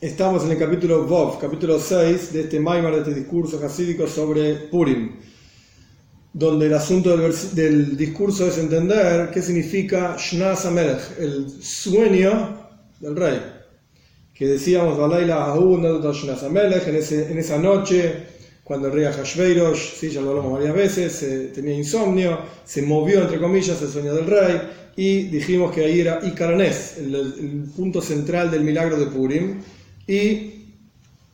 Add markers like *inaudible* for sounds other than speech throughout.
Estamos en el capítulo Vov, capítulo 6 de este Maimar, de este discurso hasídico sobre Purim, donde el asunto del, del discurso es entender qué significa Shnas Amelech, el sueño del rey. Que decíamos, en, ese, en esa noche, cuando el rey Ahashveirosh, sí, ya lo hablamos varias veces, tenía insomnio, se movió, entre comillas, el sueño del rey, y dijimos que ahí era Ikaranés, el, el punto central del milagro de Purim y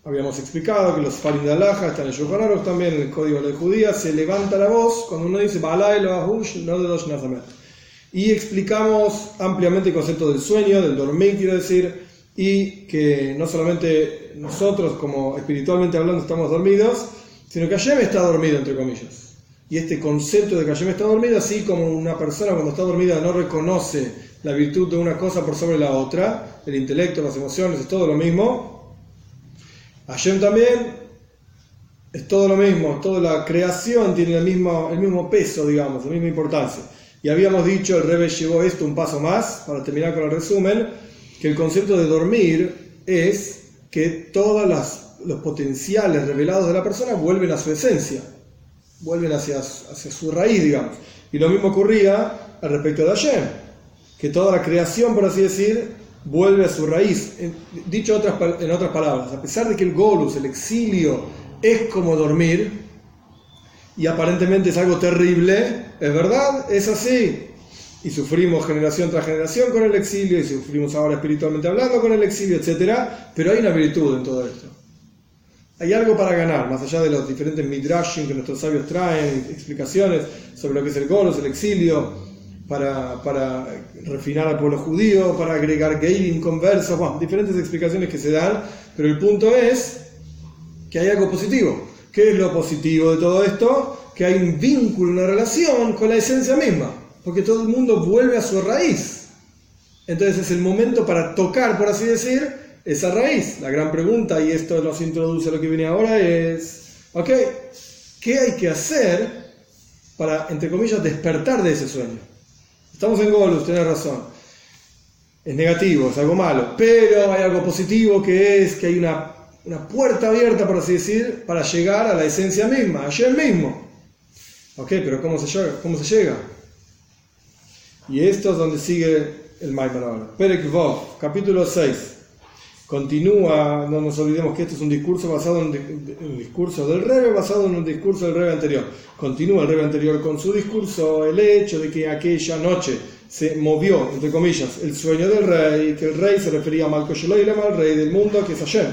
habíamos explicado que los farim de Alaja están en también en el código de judía, se levanta la voz cuando uno dice Y explicamos ampliamente el concepto del sueño, del dormir, quiero decir, y que no solamente nosotros, como espiritualmente hablando, estamos dormidos, sino que Hashem está dormido, entre comillas. Y este concepto de que Hashem está dormido, así como una persona cuando está dormida no reconoce la virtud de una cosa por sobre la otra, el intelecto, las emociones, es todo lo mismo. Hashem también es todo lo mismo, toda la creación tiene el mismo, peso, digamos, la misma importancia. Y habíamos dicho, el Rebbe llevó esto un paso más, para terminar con el resumen, que el concepto de dormir es que todos los potenciales revelados de la persona vuelven a su esencia, vuelven hacia, hacia su raíz, digamos. Y lo mismo ocurría al respecto de Hashem, que toda la creación, por así decir, vuelve a su raíz. Dicho en otras palabras, a pesar de que el golus, el exilio, es como dormir, y aparentemente es algo terrible, es verdad, es así. Y sufrimos generación tras generación con el exilio, y sufrimos ahora espiritualmente hablando con el exilio, etc. Pero hay una virtud en todo esto. Hay algo para ganar, más allá de los diferentes midrashim que nuestros sabios traen, explicaciones sobre lo que es el golus, el exilio, para, para, refinar al pueblo judío, para agregar gailing conversos, bueno, diferentes explicaciones que se dan, pero el punto es que hay algo positivo. ¿Qué es lo positivo de todo esto? Que hay un vínculo, una relación con la esencia misma, porque todo el mundo vuelve a su raíz. Entonces es el momento para tocar, por así decir, esa raíz. La gran pregunta, y esto nos introduce a lo que viene ahora, es, ok, ¿qué hay que hacer para, entre comillas, despertar de ese sueño? Estamos en Golus, tenés razón. Es negativo, es algo malo. Pero hay algo positivo que es que hay una, una puerta abierta, por así decir, para llegar a la esencia misma, ayer mismo. Ok, pero ¿cómo se llega? ¿Cómo se llega? Y esto es donde sigue el Maimon ahora. Perek Vov, capítulo 6. Continúa, no nos olvidemos que este es un discurso basado en un discurso del Rebe, basado en un discurso del Rebe anterior. Continúa el Rebe anterior con su discurso, el hecho de que aquella noche se movió, entre comillas, el sueño del rey, que el rey se refería a Sheloilem, al rey del mundo, que es Hashem.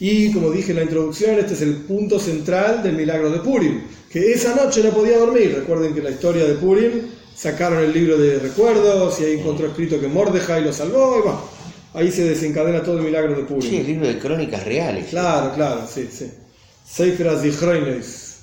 Y como dije en la introducción, este es el punto central del milagro de Purim, que esa noche no podía dormir. Recuerden que la historia de Purim sacaron el libro de recuerdos y ahí encontró escrito que Mordejai lo salvó y bueno ahí se desencadena todo el milagro de Purim. Sí, el libro de crónicas reales. Claro, claro, sí, sí. Seifras Zichroines,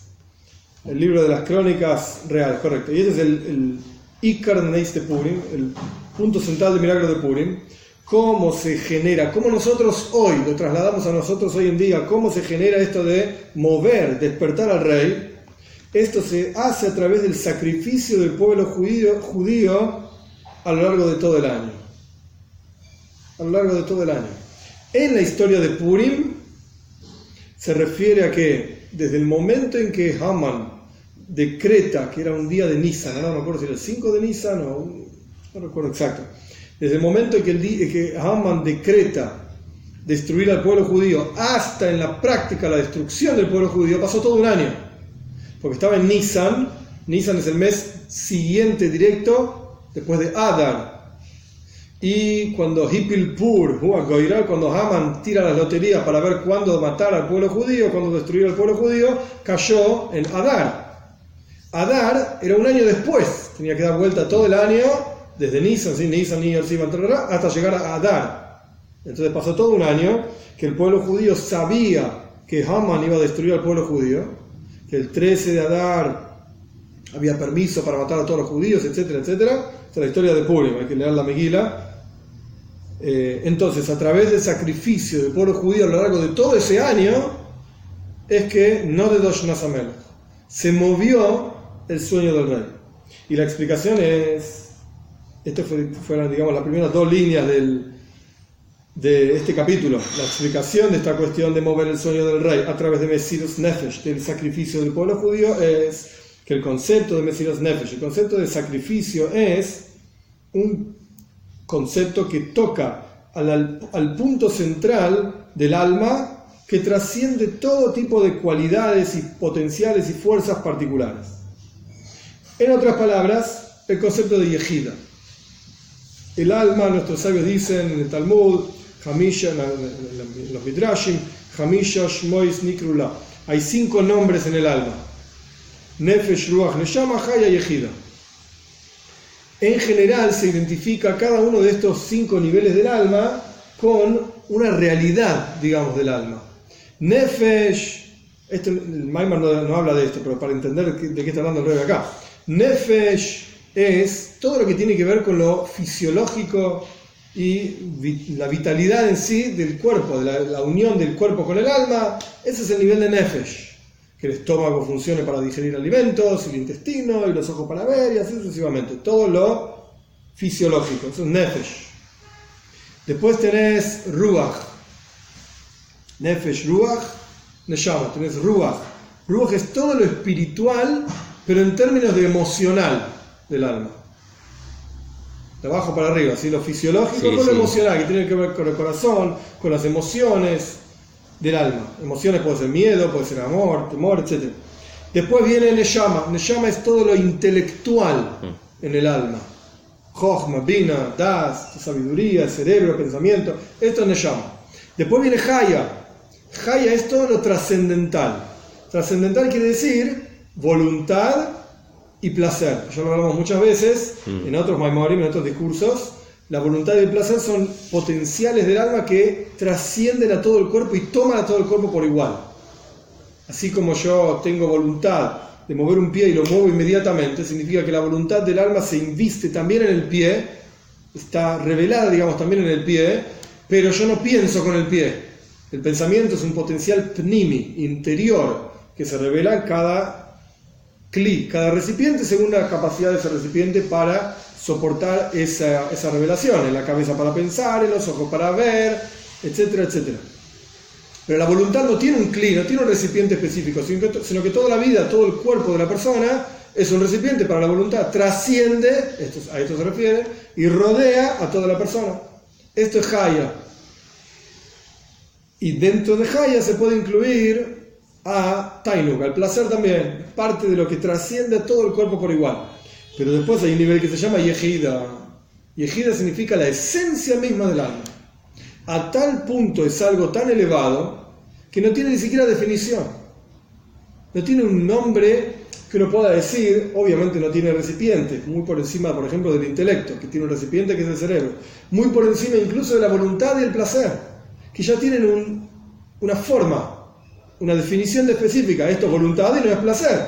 el libro de las crónicas reales, correcto. Y ese es el, Icar de Purim, el punto central del milagro de Purim. Cómo se genera, cómo nosotros hoy, lo trasladamos a nosotros hoy en día, cómo se genera esto de mover, despertar al rey. Esto se hace a través del sacrificio del pueblo judío, judío a lo largo de todo el año a lo largo de todo el año. En la historia de Purim se refiere a que desde el momento en que Haman decreta que era un día de Nisan, no me acuerdo si era el 5 de Nisan o no recuerdo exacto, desde el momento en que, que Haman decreta destruir al pueblo judío hasta en la práctica la destrucción del pueblo judío, pasó todo un año. Porque estaba en Nisan, Nisan es el mes siguiente directo después de Adar, y cuando Hippilpur, cuando Haman tira las loterías para ver cuándo matar al pueblo judío, cuándo destruir al pueblo judío, cayó en Adar. Adar era un año después, tenía que dar vuelta todo el año, desde Nisan, ¿sí? Nisan, hasta llegar a Adar. Entonces pasó todo un año que el pueblo judío sabía que Haman iba a destruir al pueblo judío, que el 13 de Adar había permiso para matar a todos los judíos, etcétera, etcétera. Es la historia de Purim, hay que leer la Megila eh, entonces, a través del sacrificio del pueblo judío a lo largo de todo ese año, es que no de Dosh se movió el sueño del rey. Y la explicación es, estas fueron, digamos, las primeras dos líneas de este capítulo, la explicación de esta cuestión de mover el sueño del rey a través de Mesirus Nefesh, del sacrificio del pueblo judío, es que el concepto de Mesirus Nefesh, el concepto de sacrificio es un concepto que toca al, punto central del alma que trasciende todo tipo de cualidades y potenciales y fuerzas particulares. En otras palabras, el concepto de Yehida. El alma, nuestros sabios dicen en el Talmud, Hamisha, en los Midrashim, Hamisha Shmois Nikrula. Hay cinco nombres en el alma. Nefesh, Ruach, Neshama, Haya Yehida. En general se identifica cada uno de estos cinco niveles del alma con una realidad, digamos, del alma. Nefesh, este, el Maimar no, habla de esto, pero para entender de qué está hablando el rey acá. Nefesh es todo lo que tiene que ver con lo fisiológico y la vitalidad en sí del cuerpo, de la, unión del cuerpo con el alma. Ese es el nivel de Nefesh. Que el estómago funcione para digerir alimentos, el intestino y los ojos para ver y así sucesivamente. Todo lo fisiológico. Eso es Nefesh. Después tenés Ruach Nefesh, Ruach, Neshama, tenés Ruach. Ruach es todo lo espiritual, pero en términos de emocional del alma. De abajo para arriba, ¿sí? lo fisiológico con lo emocional, que tiene que ver con el corazón, con las emociones del alma. Emociones puede ser miedo, puede ser amor, temor, etc. Después viene Neshama. Neshama es todo lo intelectual mm. en el alma. Jochma, Bina, Das, sabiduría, cerebro, pensamiento. Esto es Neshama. Después viene Haya. Haya es todo lo trascendental. Trascendental quiere decir voluntad y placer. Ya lo hablamos muchas veces mm. en otros Maimorim, en otros discursos. La voluntad y el placer son potenciales del alma que trascienden a todo el cuerpo y toman a todo el cuerpo por igual. Así como yo tengo voluntad de mover un pie y lo muevo inmediatamente, significa que la voluntad del alma se inviste también en el pie, está revelada, digamos, también en el pie, pero yo no pienso con el pie. El pensamiento es un potencial pnimi, interior, que se revela en cada cli, cada recipiente según la capacidad de ese recipiente para soportar esa, esa revelación, en la cabeza para pensar, en los ojos para ver, etcétera, etcétera. Pero la voluntad no tiene un cli, no tiene un recipiente específico, sino que, toda la vida, todo el cuerpo de la persona es un recipiente para la voluntad, trasciende, a esto se refiere, y rodea a toda la persona. Esto es Haya. Y dentro de Haya se puede incluir a Tainuk, al placer también, parte de lo que trasciende todo el cuerpo por igual. Pero después hay un nivel que se llama Yehida. Yehida significa la esencia misma del alma. A tal punto es algo tan elevado que no tiene ni siquiera definición. No tiene un nombre que uno pueda decir, obviamente no tiene recipiente, muy por encima, por ejemplo, del intelecto, que tiene un recipiente que es el cerebro, muy por encima incluso de la voluntad y el placer, que ya tienen una forma, una definición de específica. Esto es voluntad y no es placer.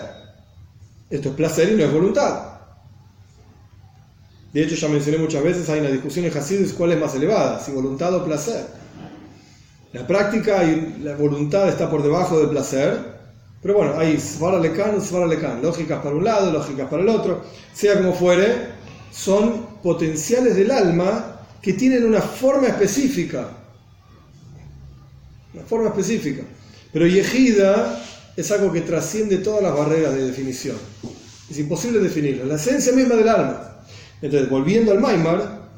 Esto es placer y no es voluntad. De hecho, ya mencioné muchas veces, hay una discusión en Hasidus cuál es más elevada, si voluntad o placer. La práctica y la voluntad está por debajo del placer, pero bueno, hay Svara Lekan, lógicas para un lado, lógicas para el otro, sea como fuere, son potenciales del alma que tienen una forma específica. Una forma específica. Pero Yehida es algo que trasciende todas las barreras de definición. Es imposible definirlo. La esencia misma del alma. Entonces, volviendo al Maimar,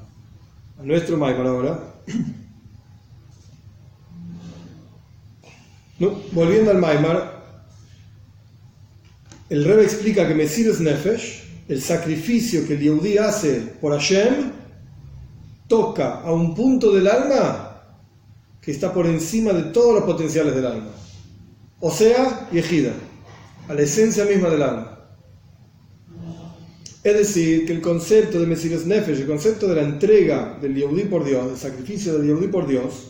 a nuestro Maimar ahora. Volviendo al Maimar, el Rebbe explica que Mesirus Nefesh, el sacrificio que el Yehudi hace por Hashem, toca a un punto del alma que está por encima de todos los potenciales del alma. O sea, Yehida, a la esencia misma del alma. Es decir, que el concepto de Mesirus Nefesh, el concepto de la entrega del Yehudi por Dios, del sacrificio del Yehudi por Dios,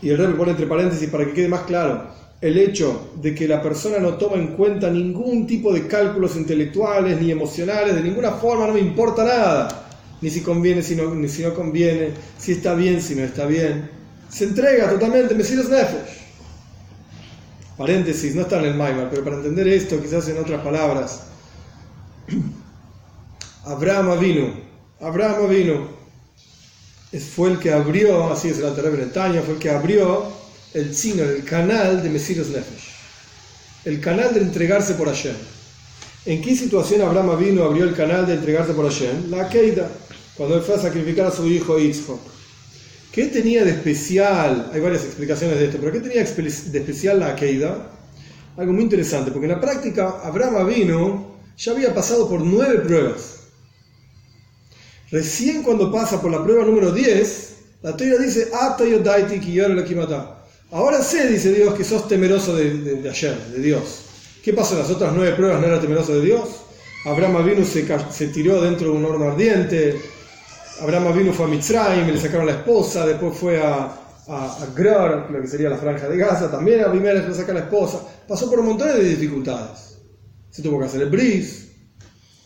y el Rebbe pone entre paréntesis para que quede más claro, el hecho de que la persona no toma en cuenta ningún tipo de cálculos intelectuales ni emocionales, de ninguna forma, no me importa nada, ni si conviene, si no, ni si no conviene, si está bien, si no está bien. Se entrega totalmente, Mesías Nefesh. Paréntesis, no está en el Maimar, pero para entender esto, quizás en otras palabras. *clears throat* Abraham vino, Abraham vino. fue el que abrió, así es el Alter Bretaña, fue el que abrió el chino, el canal de Mesiros Nefesh. El canal de entregarse por Hashem. ¿En qué situación Abraham vino abrió el canal de entregarse por Hashem? La Keida, cuando él fue a sacrificar a su hijo Yitzhak. ¿Qué tenía de especial? Hay varias explicaciones de esto, pero ¿qué tenía de especial la Keida? Algo muy interesante, porque en la práctica Abraham vino ya había pasado por nueve pruebas. Recién cuando pasa por la prueba número 10, la teoría dice, ahora sé, dice Dios, que sos temeroso de, ayer, de Dios. ¿Qué pasó en las otras nueve pruebas? ¿No era temeroso de Dios? Abraham vino se, se tiró dentro de un horno ardiente, Abraham vino fue a Mitzrayim, le sacaron la esposa, después fue a, a, Grar, lo que sería la franja de Gaza, también a primera le saca la esposa, pasó por montones de dificultades. Se tuvo que hacer el bris,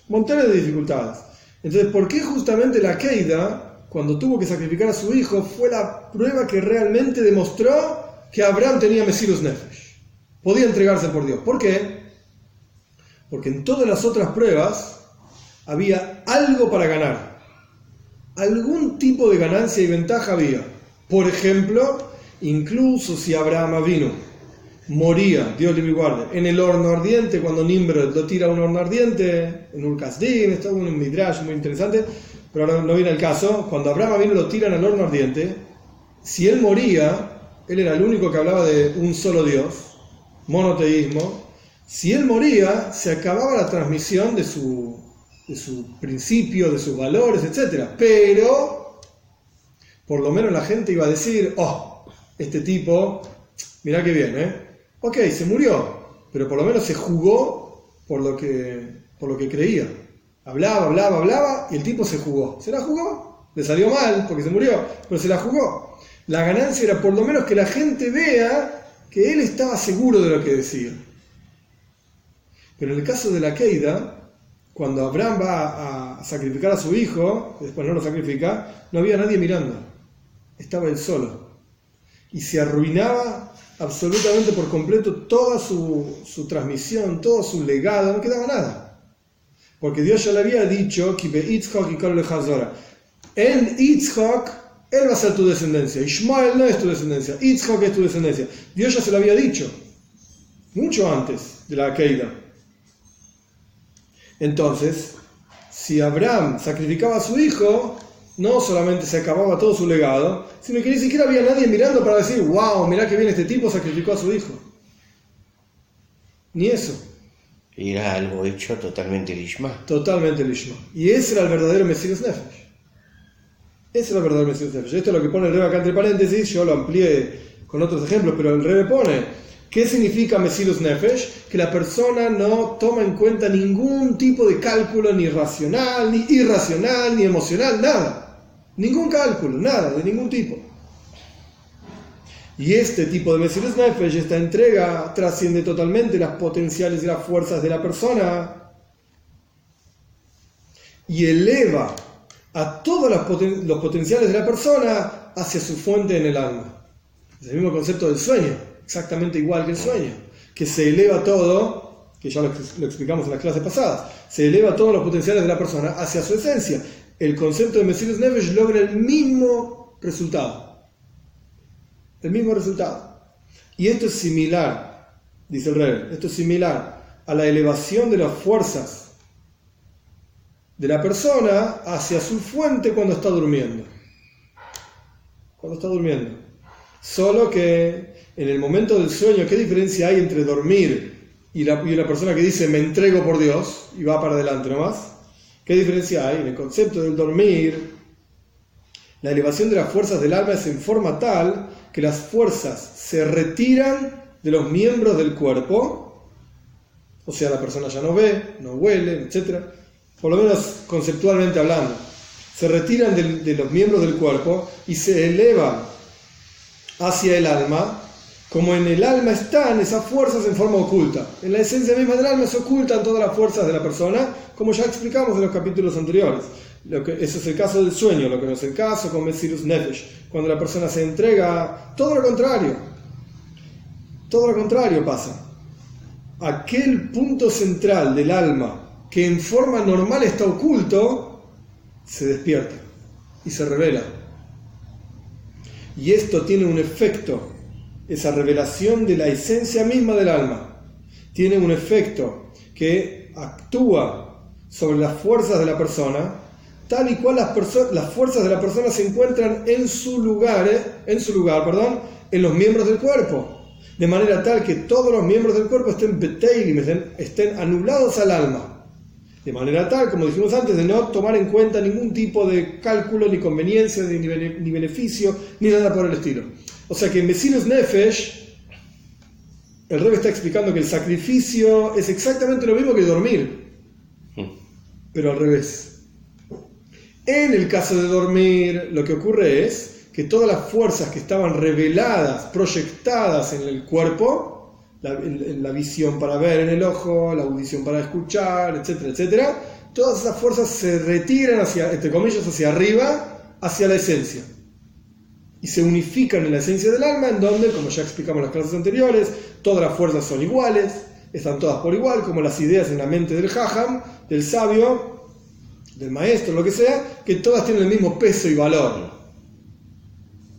montones de dificultades. Entonces, ¿por qué justamente la Keida, cuando tuvo que sacrificar a su hijo, fue la prueba que realmente demostró que Abraham tenía Mesirus Nefesh? Podía entregarse por Dios. ¿Por qué? Porque en todas las otras pruebas había algo para ganar. Algún tipo de ganancia y ventaja había. Por ejemplo, incluso si Abraham vino moría, Dios le guarde, en el horno ardiente, cuando Nimrod lo tira a un horno ardiente, en Urkasdim, está un midrash muy interesante, pero ahora no viene el caso, cuando Abraham vino lo tiran al horno ardiente, si él moría, él era el único que hablaba de un solo Dios, monoteísmo, si él moría, se acababa la transmisión de su, de su principio, de sus valores, etc. Pero, por lo menos la gente iba a decir, oh, este tipo, mirá qué bien, ¿eh? Ok, se murió, pero por lo menos se jugó por lo que, por lo que creía. Hablaba, hablaba, hablaba y el tipo se jugó. ¿Se la jugó? Le salió mal porque se murió, pero se la jugó. La ganancia era por lo menos que la gente vea que él estaba seguro de lo que decía. Pero en el caso de la Keida, cuando Abraham va a sacrificar a su hijo, después no lo sacrifica, no había nadie mirando. Estaba él solo. Y se arruinaba absolutamente por completo toda su, su, transmisión, todo su legado, no quedaba nada. Porque Dios ya le había dicho en Yitzhak, él va a ser tu descendencia. Ishmael no es tu descendencia. Yitzhak es tu descendencia. Dios ya se lo había dicho. Mucho antes de la caída. Entonces, si Abraham sacrificaba a su hijo, no solamente se acababa todo su legado, sino que ni siquiera había nadie mirando para decir, wow, mirá que bien este tipo sacrificó a su hijo. Ni eso. Era algo hecho totalmente lishma. Totalmente lishma. Y ese era el verdadero Mesías Nefesh. Ese era el verdadero Mesías Nefesh. Esto es lo que pone el Rebe acá entre paréntesis, yo lo amplié con otros ejemplos, pero el Rebe pone, ¿qué significa Mesías Nefesh? Que la persona no toma en cuenta ningún tipo de cálculo, ni racional, ni irracional, ni emocional, nada Ningún cálculo, nada, de ningún tipo. Y este tipo de Mesías Nefesh, esta entrega, trasciende totalmente las potenciales y las fuerzas de la persona y eleva a todos los potenciales de la persona hacia su fuente en el alma. Es el mismo concepto del sueño, exactamente igual que el sueño, que se eleva todo, que ya lo, explicamos en las clases pasadas, se eleva todos los potenciales de la persona hacia su esencia el concepto de Mesías Neves logra el mismo resultado. El mismo resultado. Y esto es similar, dice el rey, esto es similar a la elevación de las fuerzas de la persona hacia su fuente cuando está durmiendo. Cuando está durmiendo. Solo que en el momento del sueño, ¿qué diferencia hay entre dormir y la, persona que dice me entrego por Dios y va para adelante nomás? ¿Qué diferencia hay? En el concepto del dormir, la elevación de las fuerzas del alma es en forma tal que las fuerzas se retiran de los miembros del cuerpo, o sea, la persona ya no ve, no huele, etc. Por lo menos conceptualmente hablando, se retiran de, de los miembros del cuerpo y se elevan hacia el alma como en el alma están esas fuerzas en forma oculta. En la esencia misma del alma se ocultan todas las fuerzas de la persona, como ya explicamos en los capítulos anteriores. Ese es el caso del sueño, lo que no es el caso con Mesirus Nefesh, cuando la persona se entrega, todo lo contrario. Todo lo contrario pasa. Aquel punto central del alma que en forma normal está oculto, se despierta y se revela Y esto tiene un efecto, esa revelación de la esencia misma del alma, tiene un efecto que actúa sobre las fuerzas de la persona, tal y cual las, fuerzas de la persona se encuentran en su lugar, ¿eh? en su lugar, perdón, en los miembros del cuerpo de manera tal que todos los miembros del cuerpo estén estén, anulados al alma. De manera tal, como dijimos antes, de no tomar en cuenta ningún tipo de cálculo, ni conveniencia, ni, ni beneficio, ni nada por el estilo. O sea que en Vecinos Nefesh, el rey está explicando que el sacrificio es exactamente lo mismo que dormir, pero al revés. En el caso de dormir, lo que ocurre es que todas las fuerzas que estaban reveladas, proyectadas en el cuerpo, la, la, visión para ver en el ojo, la audición para escuchar, etcétera, etcétera, todas esas fuerzas se retiran hacia, entre comillas, hacia arriba, hacia la esencia. Y se unifican en la esencia del alma, en donde, como ya explicamos en las clases anteriores, todas las fuerzas son iguales, están todas por igual, como las ideas en la mente del jajam, del sabio, del maestro, lo que sea, que todas tienen el mismo peso y valor.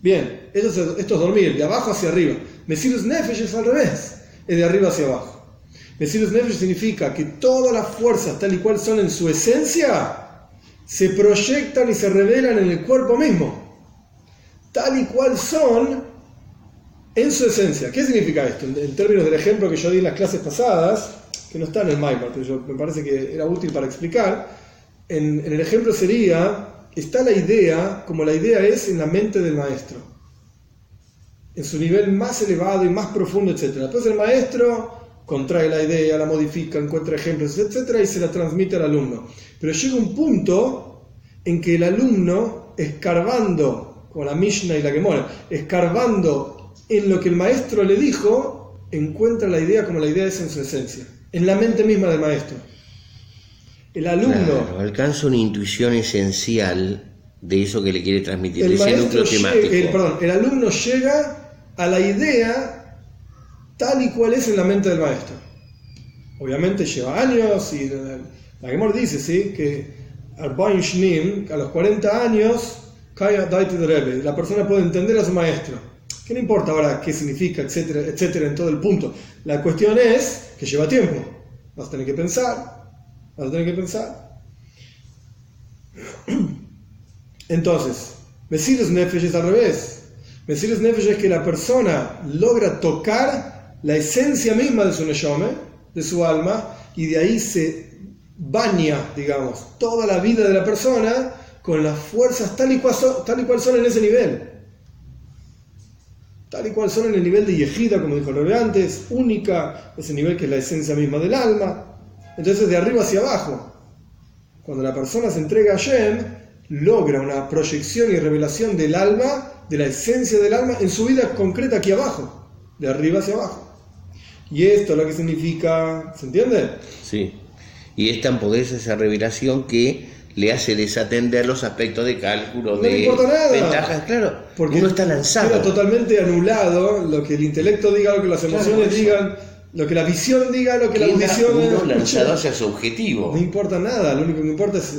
Bien, esto es, esto es dormir, de abajo hacia arriba. Mesirus Nefesh es al revés, es de arriba hacia abajo. Mesirus Nefesh significa que todas las fuerzas, tal y cual son en su esencia, se proyectan y se revelan en el cuerpo mismo. Tal y cual son en su esencia. ¿Qué significa esto? En, términos del ejemplo que yo di en las clases pasadas, que no está en el Maimar, pero me parece que era útil para explicar, en el ejemplo sería está la idea como la idea es en la mente del maestro, en su nivel más elevado y más profundo, etc. Después el maestro contrae la idea, la modifica, encuentra ejemplos, etc. y se la transmite al alumno. Pero llega un punto en que el alumno, escarbando, como la Mishnah y la Gemora, escarbando en lo que el maestro le dijo, encuentra la idea como la idea es en su esencia, en la mente misma del maestro. El alumno. alcanza una intuición esencial de eso que le quiere transmitir, el ese núcleo temático. el, perdón, el alumno llega a la idea tal y cual es en la mente del maestro. Obviamente lleva años y la Gemor dice ¿sí? que a los 40 años, la persona puede entender a su maestro. Que no importa ahora qué significa, etcétera, etcétera, en todo el punto. La cuestión es que lleva tiempo. Vas a tener que pensar, Vas a tener que pensar. *clears throat* Entonces, Mesirus Nefesh es al revés. Mesirus Nefesh es que la persona logra tocar la esencia misma de su Neshome, de su alma, y de ahí se baña, digamos, toda la vida de la persona con las fuerzas tal y cual son, en ese nivel. Tal y cual son en el nivel de Yejida, como dijo Lore antes, única, ese nivel que es la esencia misma del alma. Entonces, de arriba hacia abajo, cuando la persona se entrega a Shem, logra una proyección y revelación del alma, de la esencia del alma, en su vida concreta aquí abajo, de arriba hacia abajo. Y esto lo que significa, ¿se entiende? Sí. Y es tan poderosa esa revelación que le hace desatender los aspectos de cálculo, de ventajas, claro, porque uno está lanzado. Queda totalmente anulado lo que el intelecto diga, lo que las emociones digan lo que la visión diga, lo que la audición uno lanzado hacia su objetivo. No importa nada, lo único que importa es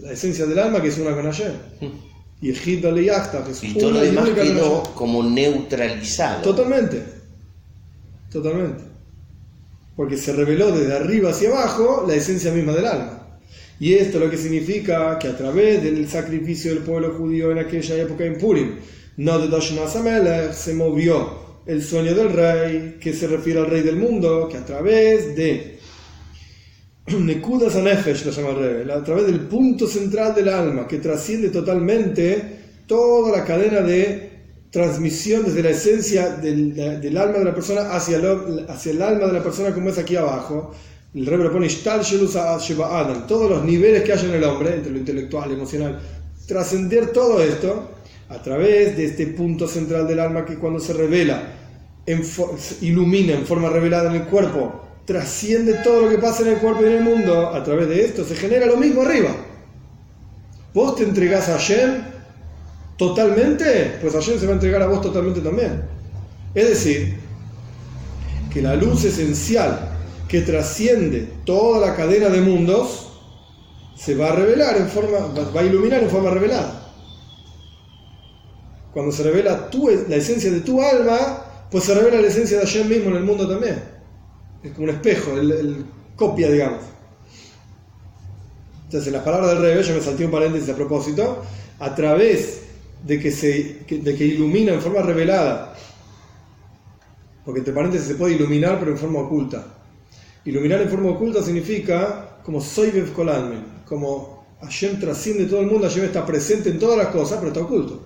la esencia del alma que es una con ayer. Hmm. Y el hit le que es y todo lo demás quedó como neutralizado. Totalmente. Totalmente. Porque se reveló desde arriba hacia abajo la esencia misma del alma. Y esto lo que significa que a través del sacrificio del pueblo judío en aquella época en Purim, no de se movió el sueño del rey, que se refiere al rey del mundo, que a través de *clears throat* Nekudas Anefesh, lo llama el rey, a través del punto central del alma, que trasciende totalmente toda la cadena de transmisión desde la esencia del, alma de la persona hacia el alma de la persona como es aquí abajo. El rey propone todos los niveles que hay en el hombre, entre lo intelectual, emocional, trascender todo esto a través de este punto central del alma que cuando se revela, ilumina en forma revelada en el cuerpo, trasciende todo lo que pasa en el cuerpo y en el mundo, a través de esto se genera lo mismo arriba. Vos te entregás a Hashem totalmente, pues Hashem se va a entregar a vos totalmente también. Es decir, que la luz esencial que trasciende toda la cadena de mundos se va a revelar en forma, va a iluminar en forma revelada. cuando se revela tu, la esencia de tu alma, pues se revela la esencia de Hashem mismo en el mundo también. Es como un espejo, el, copia, digamos. Entonces, en las palabras del rey, yo me salté un paréntesis a propósito, a través de que, se, de que ilumina en forma revelada, porque entre paréntesis se puede iluminar, pero en forma oculta. Iluminar en forma oculta significa como soy Kolanmen, como Hashem trasciende todo el mundo, Hashem está presente en todas las cosas, pero está oculto.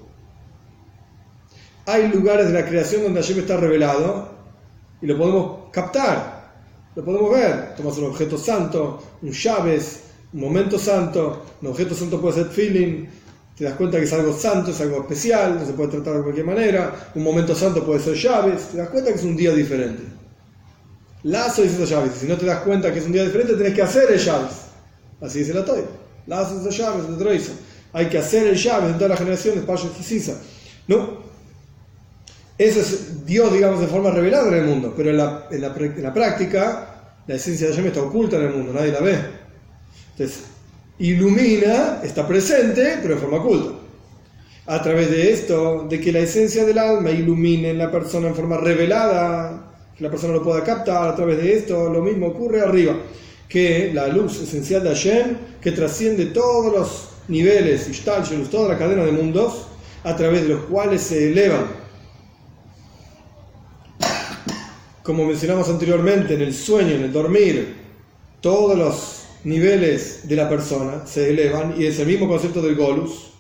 Hay lugares de la creación donde Hashem está revelado y lo podemos captar, lo podemos ver. Tomas un objeto santo, un llaves, un momento santo, un objeto santo puede ser feeling, te das cuenta que es algo santo, es algo especial, no se puede tratar de cualquier manera, un momento santo puede ser llaves, te das cuenta que es un día diferente. Lazo esas llaves, si no te das cuenta que es un día diferente, tenés que hacer el llaves. Así dice la Toy. Lazo esas llaves, Hay que hacer el llaves en todas las generaciones, para No, eso es Dios, digamos, de forma revelada en el mundo, pero en la, en la, práctica la esencia de Hashem está oculta en el mundo, nadie la ve. Entonces, ilumina, está presente, pero de forma oculta. A través de esto, de que la esencia del alma ilumine en la persona en forma revelada, la persona lo pueda captar, a través de esto, lo mismo ocurre arriba, que la luz esencial de Hashem, que trasciende todos los niveles, toda la cadena de mundos, a través de los cuales se elevan como mencionamos anteriormente, en el sueño, en el dormir, todos los niveles de la persona se elevan y es el mismo concepto del golus.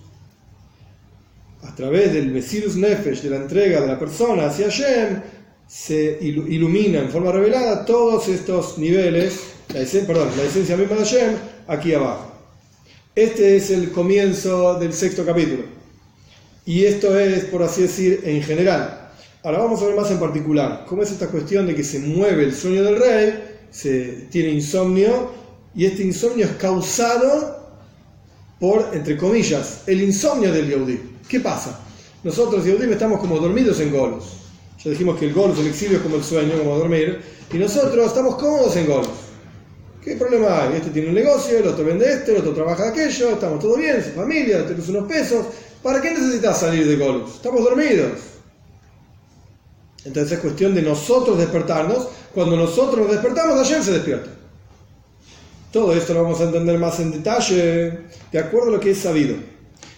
A través del Mesirus Nefesh, de la entrega de la persona hacia Hashem, se ilumina en forma revelada todos estos niveles, la perdón, la esencia misma de Hashem, aquí abajo. Este es el comienzo del sexto capítulo. Y esto es, por así decir, en general. Ahora vamos a ver más en particular cómo es esta cuestión de que se mueve el sueño del rey, se tiene insomnio y este insomnio es causado por, entre comillas, el insomnio del Yehudi. ¿Qué pasa? Nosotros, Yehudim, estamos como dormidos en Golos. Ya dijimos que el Golos, el exilio, es como el sueño, como dormir. Y nosotros estamos cómodos en Golos. ¿Qué problema hay? Este tiene un negocio, el otro vende este, el otro trabaja aquello, estamos todo bien, su familia, tenemos unos pesos. ¿Para qué necesitas salir de Golos? Estamos dormidos. Entonces es cuestión de nosotros despertarnos. Cuando nosotros nos despertamos, ayer se despierta. Todo esto lo vamos a entender más en detalle de acuerdo a lo que es sabido.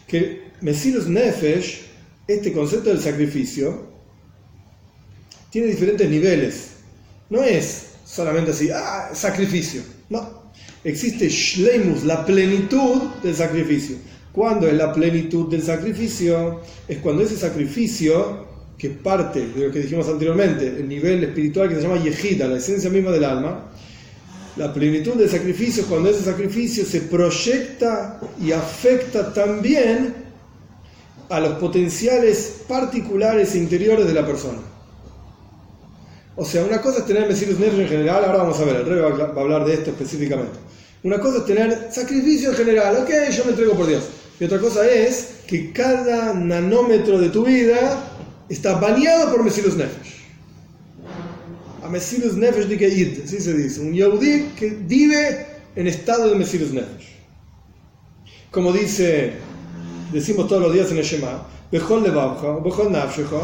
Que Mesirus Nefesh, este concepto del sacrificio, tiene diferentes niveles. No es solamente así, ah, sacrificio. No. Existe Shleimus, la plenitud del sacrificio. ¿Cuándo es la plenitud del sacrificio? Es cuando ese sacrificio que parte de lo que dijimos anteriormente, el nivel espiritual que se llama Yehida, la esencia misma del alma, la plenitud del sacrificio, cuando ese sacrificio se proyecta y afecta también a los potenciales particulares e interiores de la persona. O sea, una cosa es tener Mesirus Nefesh en general, ahora vamos a ver, el rey va a hablar de esto específicamente. Una cosa es tener sacrificio en general, ok, yo me entrego por Dios. Y otra cosa es que cada nanómetro de tu vida está bañado por Mesirus Nefesh. A Mesirus Nefesh de Id, así se dice, un Yehudi que vive en estado de Mesirus Nefesh. Como dice, decimos todos los días en el Shema, Bejol Levavcha, Bejol Nafshecha,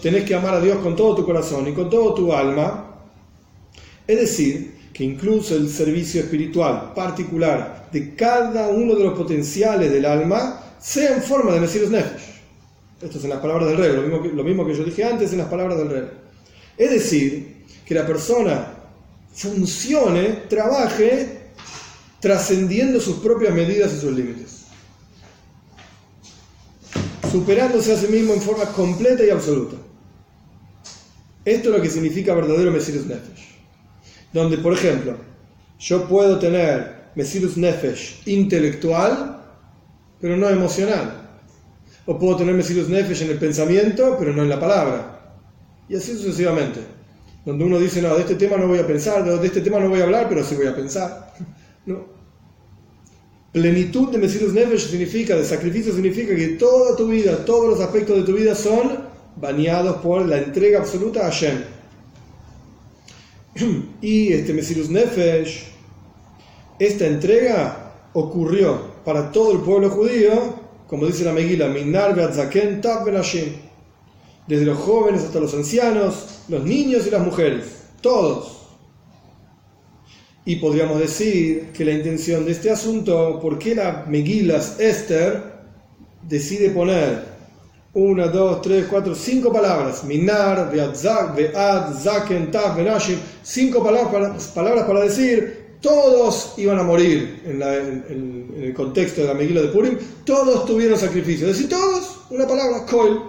tenés que amar a Dios con todo tu corazón y con todo tu alma. Es decir, que incluso el servicio espiritual particular de cada uno de los potenciales del alma sea en forma de Mesirus Nefesh. Esto es en las palabras del rey, lo mismo, que, lo mismo que yo dije antes en las palabras del rey. Es decir, que la persona funcione, trabaje, trascendiendo sus propias medidas y sus límites. Superándose a sí mismo en forma completa y absoluta. Esto es lo que significa verdadero Mesirus Nefesh. Donde, por ejemplo, yo puedo tener Mesirus Nefesh intelectual, pero no emocional. O puedo tener Mesirus Nefesh en el pensamiento, pero no en la palabra. Y así sucesivamente. Donde uno dice, no, de este tema no voy a pensar, de este tema no voy a hablar, pero sí voy a pensar. *laughs* No. Plenitud de Mesirus Nefesh significa, de sacrificio significa que toda tu vida, todos los aspectos de tu vida son bañados por la entrega absoluta a Hashem. *clears throat* Y este Mesirus Nefesh, esta entrega ocurrió para todo el pueblo judío como dice la Megila, desde los jóvenes hasta los ancianos, los niños y las mujeres, todos. Y podríamos decir que la intención de este asunto, ¿por qué la Megilas Esther decide poner una, dos, tres, cuatro, cinco palabras? Minar, Vead, Zaken, Tav, Benashim, cinco palabras, palabras para decir todos iban a morir en, el contexto de la Megila de Purim, todos tuvieron sacrificio. Es decir, todos, una palabra, Koil.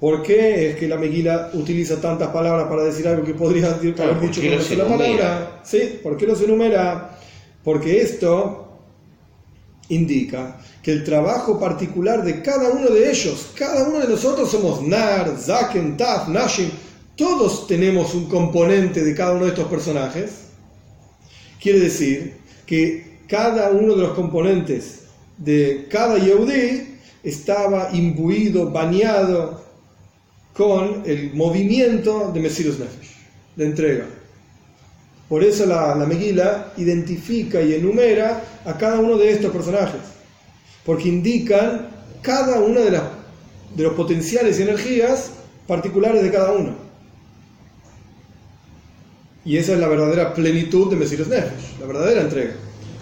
¿Por qué es que la Megila utiliza tantas palabras para decir algo que podría haber dicho con una sola palabra? ¿Sí? ¿Por qué no se enumera? Porque esto indica que el trabajo particular de cada uno de ellos, cada uno de nosotros somos Nar, Zaken, Taf, Nashim, todos tenemos un componente de cada uno de estos personajes. Quiere decir que cada uno de los componentes de cada Yehudi estaba imbuido, bañado con el movimiento de Mesirus Nefesh, de entrega. Por eso la, la identifica y enumera a cada uno de estos personajes, porque indican cada uno de, de los potenciales y energías particulares de cada uno. Y esa es la verdadera plenitud de Mesirus Nefesh, la verdadera entrega.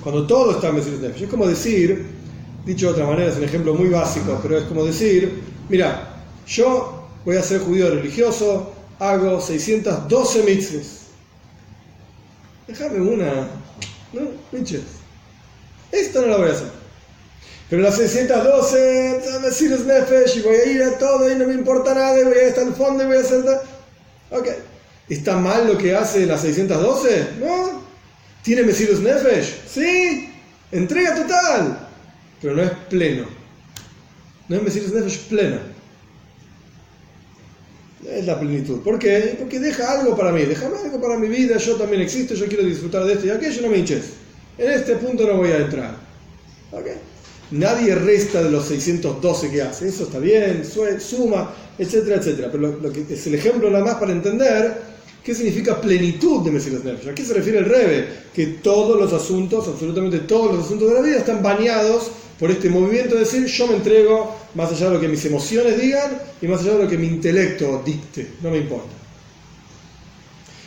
Cuando todo está en Mesirus Nefesh. Es como decir, dicho de otra manera, es un ejemplo muy básico, pero es como decir, mira, yo voy a ser judío religioso, hago 612 mitzvahs. Déjame una, ¿no? Pinches. Esto no lo voy a hacer. Pero las 612, Mesirus Nefesh, y voy a ir a todo y no me importa nada, voy a ir hasta el fondo y voy a hacer... Ok. ¿Está mal lo que hace la 612? No. ¿Tiene Mesirus Nefesh? Sí. Entrega total. Pero no es pleno. No es Mesirus Nefesh pleno. Es la plenitud. ¿Por qué? Porque deja algo para mí. Déjame algo para mi vida. Yo también existo. Yo quiero disfrutar de esto y aquello. No me hinches. En este punto no voy a entrar. ¿Ok? Nadie resta de los 612 que hace. Eso está bien, suma, etcétera, etcétera. Pero lo, que es el ejemplo nada más para entender ¿Qué significa plenitud de Mesías Nefesh? ¿A qué se refiere el Rebe? Que todos los asuntos, absolutamente todos los asuntos de la vida están bañados por este movimiento de decir yo me entrego más allá de lo que mis emociones digan y más allá de lo que mi intelecto dicte, no me importa.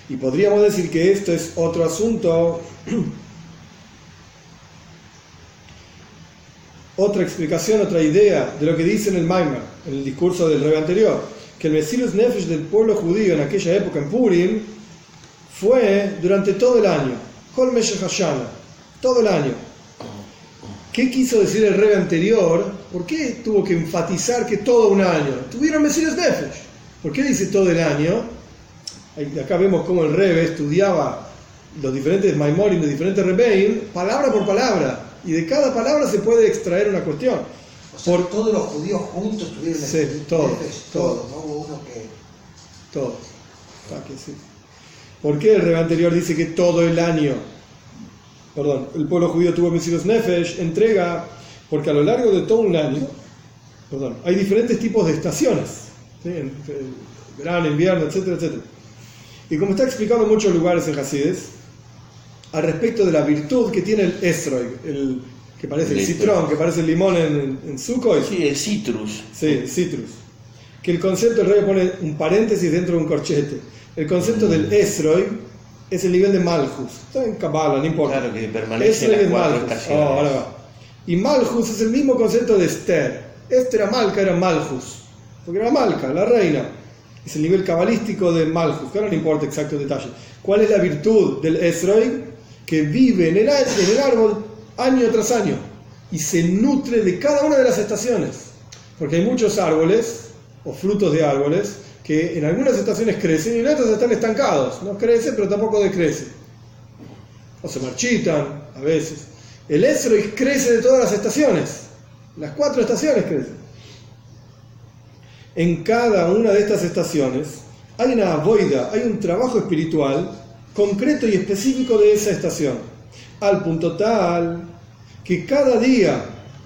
Y podríamos decir que esto es otro asunto, *clears throat* otra explicación, otra idea de lo que dice en el Maimar, en el discurso del Rebe anterior que el Mesirus Nefesh del pueblo judío en aquella época en Purim fue durante todo el año, Kol todo el año. ¿Qué quiso decir el rey anterior? ¿Por qué tuvo que enfatizar que todo un año? Tuvieron Mesirus Nefesh. ¿Por qué dice todo el año? Acá vemos cómo el rey estudiaba los diferentes Maimorim de diferentes Rebeim, palabra por palabra, y de cada palabra se puede extraer una cuestión. Por todos los judíos juntos tuvieron sí, todos, todos, no hubo uno que... Todos. Ah, sí. ¿Por qué el rey anterior dice que todo el año, perdón, el pueblo judío tuvo Mesías Nefesh, entrega, porque a lo largo de todo un año, perdón, hay diferentes tipos de estaciones, ¿sí? verano, invierno, etcétera, etcétera. Y como está explicado en muchos lugares en Hasides, al respecto de la virtud que tiene el Esrog, el, que parece el citrón, que parece el limón en, en Sukhoi. Sí, el citrus. Sí, citrus. Que el concepto, el rey pone un paréntesis dentro de un corchete. El concepto del mm. Es el nivel de Malchus. Está en Kabbalah, no importa. Claro, que permanece en las cuatro oh, ahora va. Y Malchus es el mismo concepto de Esther. Esther era Malca, era Malchus. Porque era Malca, la reina. Es el nivel cabalístico de Malchus, que ahora no importa exacto detalle. ¿Cuál es la virtud del Esroi? Que vive en el, en el árbol año tras año y se nutre de cada una de las estaciones. Porque hay muchos árboles o frutos de árboles que en algunas estaciones crecen y en otras están estancados. No crecen, pero tampoco decrecen. O se marchitan a veces. El Esroi crece de todas las estaciones. Las cuatro estaciones crecen. En cada una de estas estaciones hay una boida, hay un trabajo espiritual concreto y específico de esa estación. Al punto tal que cada día,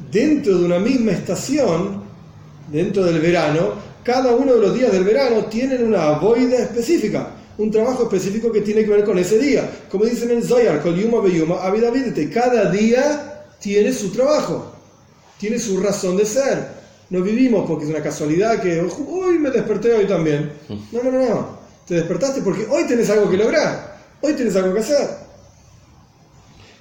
dentro de una misma estación, dentro del verano, cada uno de los días del verano tienen una boida específica, un trabajo específico que tiene que ver con ese día. Como dicen en Zoyar, Yuma Beyuma, cada día tiene su trabajo, tiene su razón de ser. No vivimos porque es una casualidad que hoy me desperté hoy también. No, no, no, no. Te despertaste porque hoy tienes algo que lograr, hoy tienes algo que hacer.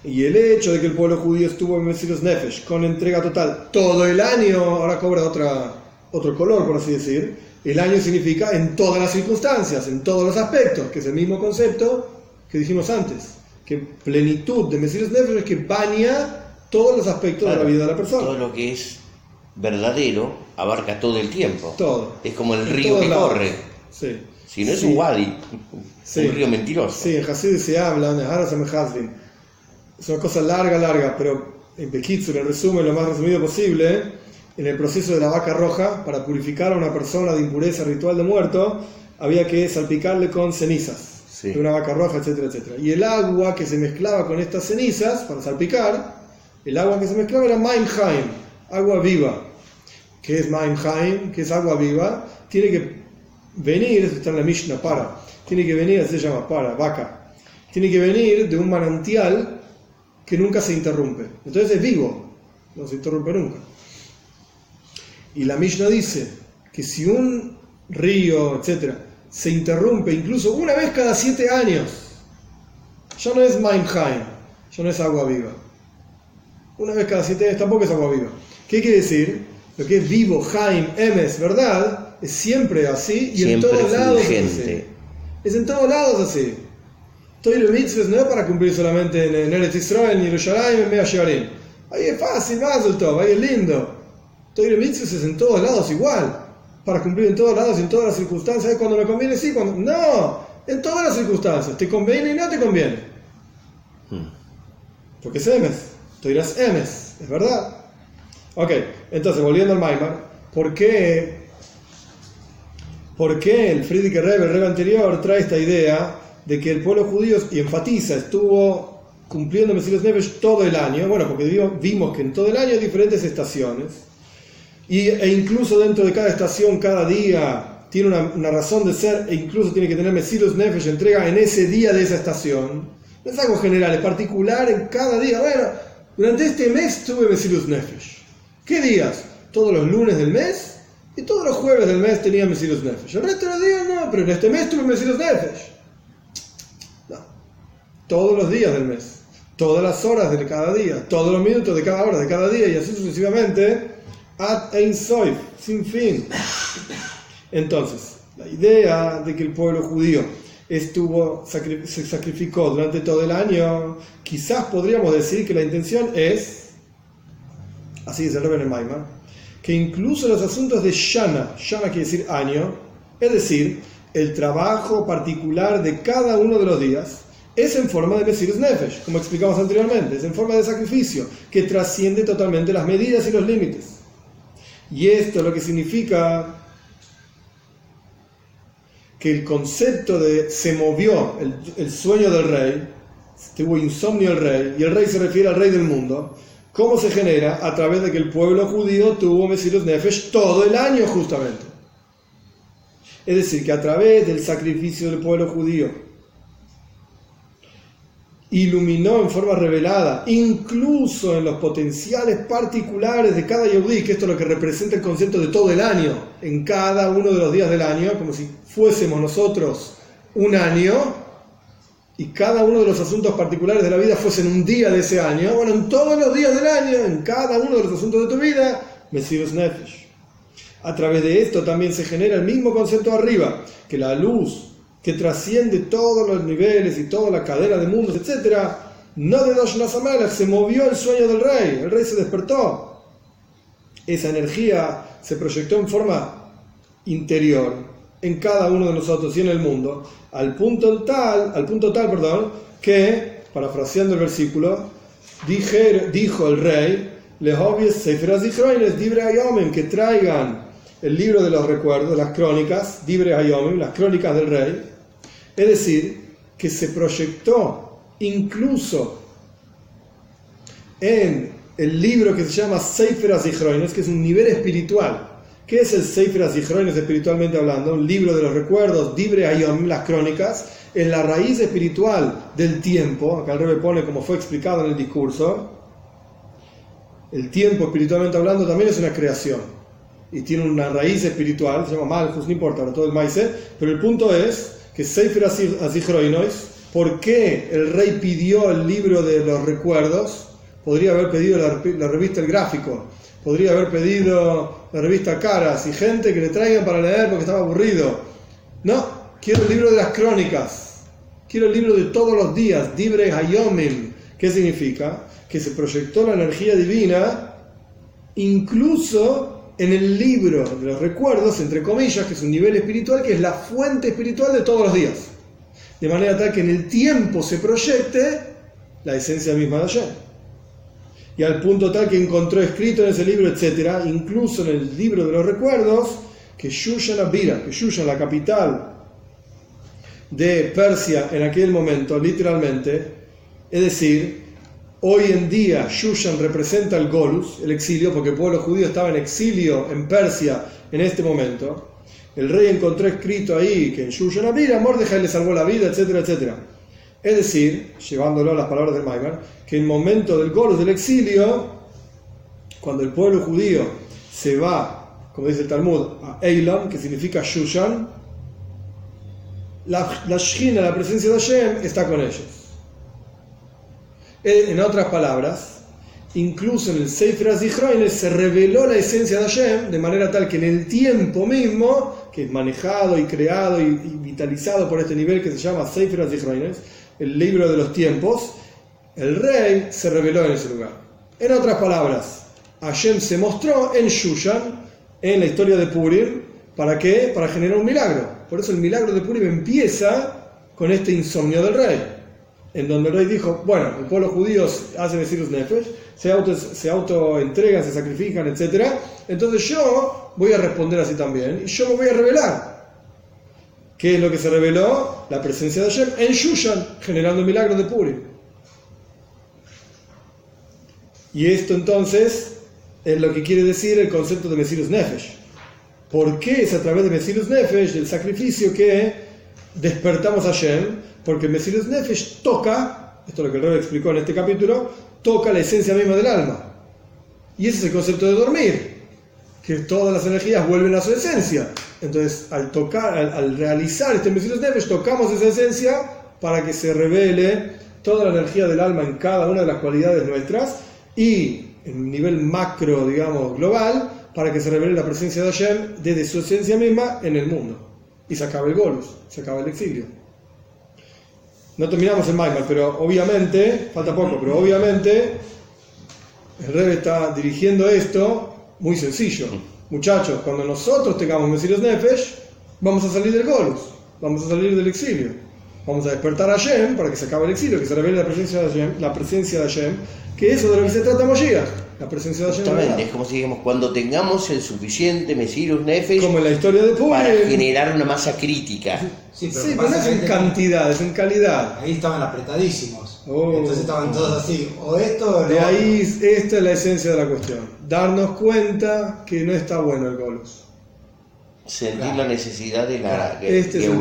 Y el hecho de que el pueblo judío estuvo en Mesiros Nefesh con entrega total todo el año, ahora cobra otra, otro color, por así decir. El año significa en todas las circunstancias, en todos los aspectos, que es el mismo concepto que dijimos antes. Que plenitud de Mesiros Nefesh es que baña todos los aspectos de la vida de la persona. Todo lo que es verdadero abarca todo el tiempo. Todo. Es como el río que corre. Sí. Si no es un wadi, un río mentiroso. Sí, en Hasid se habla, en es una cosa larga, larga, pero en Bekitsu, en resumen, lo más resumido posible, en el proceso de la vaca roja, para purificar a una persona de impureza ritual de muerto, había que salpicarle con cenizas de una vaca roja, etcétera, etcétera. Y el agua que se mezclaba con estas cenizas, para salpicar, el agua que se mezclaba era Maimheim, agua viva. ¿Qué es Maimheim? ¿Qué es agua viva? Tiene que venir, está en la Mishnah, para, tiene que venir, se llama para, vaca, tiene que venir de un manantial que nunca se interrumpe. Entonces es vivo, no se interrumpe nunca. Y la Mishnah dice que si un río, etcétera, se interrumpe incluso una vez cada siete años, ya no es Maimheim, ya no es agua viva. Una vez cada siete años tampoco es agua viva. ¿Qué quiere decir? Lo que es vivo, Jaim, Emes, verdad, es siempre así y en todos lados es así. Es en todos lados así. Toiro Mitzvah no es para cumplir solamente en, Eretz Israel, en Jerusalén, en Mea. Ahí es fácil, Mazel Tov, ahí es lindo. Toiro Mitzvah es en todos lados igual. Para cumplir en todos lados, en todas las circunstancias. Cuando me conviene, sí, cuando. No, en todas las circunstancias. Te conviene y no te conviene. Hmm. Porque es Emes. Toiras Emes, es verdad. Ok, entonces volviendo al Maimar, ¿por qué, ¿por qué el Friedrich Rebbe, el Rebbe anterior, trae esta idea de que el pueblo judío, y enfatiza, estuvo cumpliendo Mesías Neves todo el año, bueno, porque vimos que en todo el año hay diferentes estaciones, y, e incluso dentro de cada estación, cada día, tiene una, razón de ser, e incluso tiene que tener Mesías Nefesh entrega en ese día de esa estación. No es algo general, es particular en cada día. Bueno, durante este mes tuve Mesías Nefesh. ¿Qué días? Todos los lunes del mes y todos los jueves del mes tenía Mesías Nefesh. El resto de los días no, pero en este mes tuve Mesías Nefesh todos los días del mes, todas las horas de cada día, todos los minutos de cada hora de cada día y así sucesivamente, ad ein soif, sin fin. Entonces, la idea de que el pueblo judío estuvo, se sacrificó durante todo el año, quizás podríamos decir que la intención es, así dice el Rebbe Maimar, que incluso los asuntos de Shana, Shana quiere decir año, es decir, el trabajo particular de cada uno de los días, es en forma de Mesirus Nefesh, como explicamos anteriormente, es en forma de sacrificio que trasciende totalmente las medidas y los límites. Y esto lo que significa que el concepto de se movió el, sueño del rey, tuvo insomnio el rey, y el rey se refiere al rey del mundo, ¿cómo se genera? A través de que el pueblo judío tuvo Mesirus Nefesh todo el año justamente. Es decir, que a través del sacrificio del pueblo judío, iluminó en forma revelada, incluso en los potenciales particulares de cada Yehudi, que esto es lo que representa el concepto de todo el año, en cada uno de los días del año, como si fuésemos nosotros un año, y cada uno de los asuntos particulares de la vida fuesen un día de ese año, bueno, en todos los días del año, en cada uno de los asuntos de tu vida, Mesías Nefesh. A través de esto también se genera el mismo concepto arriba, que la luz que trasciende todos los niveles y toda la cadena de mundos, etc., no de Dosh se movió el sueño del rey, el rey se despertó. Esa energía se proyectó en forma interior en cada uno de nosotros y en el mundo, al punto tal, al punto tal, perdón, que, parafraseando el versículo, dijo el rey, que traigan el libro de los recuerdos, las crónicas, Dibre Hayomim, las crónicas del rey, es decir, que se proyectó incluso en el libro que se llama Sefer Azikroines, que es un nivel espiritual. ¿Qué es el Sefer Azikroines espiritualmente hablando? Un libro de los recuerdos, Dibre Ayom, las crónicas, en la raíz espiritual del tiempo, acá el rebe pone como fue explicado en el discurso, el tiempo espiritualmente hablando también es una creación y tiene una raíz espiritual, se llama Malchus, no importa, todo el maíz, pero el punto es que Sefer Azikroinois, ¿por qué el rey pidió el libro de los recuerdos? Podría haber pedido la, revista El Gráfico, podría haber pedido la revista Caras y gente que le traigan para leer porque estaba aburrido. No, quiero el libro de las crónicas, quiero el libro de todos los días, Dibre Hayomim. ¿Qué significa? Que se proyectó la energía divina incluso en el libro de los recuerdos, entre comillas, que es un nivel espiritual, que es la fuente espiritual de todos los días. De manera tal que en el tiempo se proyecte la esencia misma de Hashem. Y al punto tal que encontró escrito en ese libro, etc., incluso en el libro de los recuerdos, que Shushan Abira, que Shushan, la capital de Persia en aquel momento, literalmente, es decir, Hoy en día Shushan representa el Golus, el exilio, porque el pueblo judío estaba en exilio en Persia en este momento. El rey encontró escrito ahí que en Shushan Abira Mordejai le salvó la vida, etcétera, etcétera. Es decir, llevándolo a las palabras del Maimar, que en el momento del Golus del exilio, cuando el pueblo judío se va, como dice el Talmud, a Eilam, que significa Shushan, la, la la presencia de Hashem, está con ellos. En otras palabras, incluso en el Sefer HaZichroin se reveló la esencia de Hashem de manera tal que en el tiempo mismo, que es manejado y creado y, vitalizado por este nivel que se llama Sefer HaZichroin, el libro de los tiempos, el rey se reveló en ese lugar. En otras palabras, Hashem se mostró en Shushan, en la historia de Purim, ¿para qué? Para generar un milagro. Por eso el milagro de Purim empieza con este insomnio del rey en donde el rey dijo, bueno, el pueblo judío hace Mesirus Nefesh, se auto, se auto entregan, se sacrifican, etc. Entonces yo voy a responder así también y yo me voy a revelar. ¿Qué es lo que se reveló? La presencia de Hashem en Shushan, generando milagros de Purim. Y esto entonces es lo que quiere decir el concepto de Mesirus Nefesh. ¿Por qué es a través de Mesirus Nefesh, del sacrificio, que despertamos a Hashem? Porque Mesirus Nefesh toca, esto es lo que el rey explicó en este capítulo, toca la esencia misma del alma. Y ese es el concepto de dormir, que todas las energías vuelven a su esencia. Entonces, al tocar, al, realizar este Mesirus Nefesh, tocamos esa esencia para que se revele toda la energía del alma en cada una de las cualidades nuestras y en nivel macro, digamos, global, para que se revele la presencia de Hashem desde su esencia misma en el mundo. Y se acaba el golus, se acaba el exilio no terminamos en Maimar, pero obviamente, falta poco, pero obviamente el rey está dirigiendo esto muy sencillo. Muchachos, cuando nosotros tengamos Mesías Nefesh, vamos a salir del Golus, vamos a salir del exilio. Vamos a despertar a Hashem para que se acabe el exilio, que se revele la presencia de Hashem, la presencia de Hashem que eso de lo que se trata Moshiach la presencia de Justamente, es como si digamos, cuando tengamos el suficiente Mesirus Nefesh como en la historia de para generar una masa crítica. Sí, pero, no es en cantidad, es en calidad. Ahí estaban apretadísimos. Oh. Entonces estaban todos así, o esto o De ahí, esta es la esencia de la cuestión. Darnos cuenta que no está bueno el golus. Sentir la necesidad de la este es el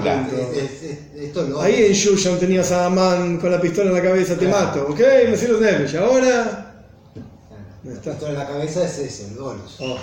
punto. Ahí en Shushan tenías a Amán con la pistola en la cabeza, te mato, ¿ok? Mesirus Nefesh, ahora está. en la cabeza es ese, el golos. Oh,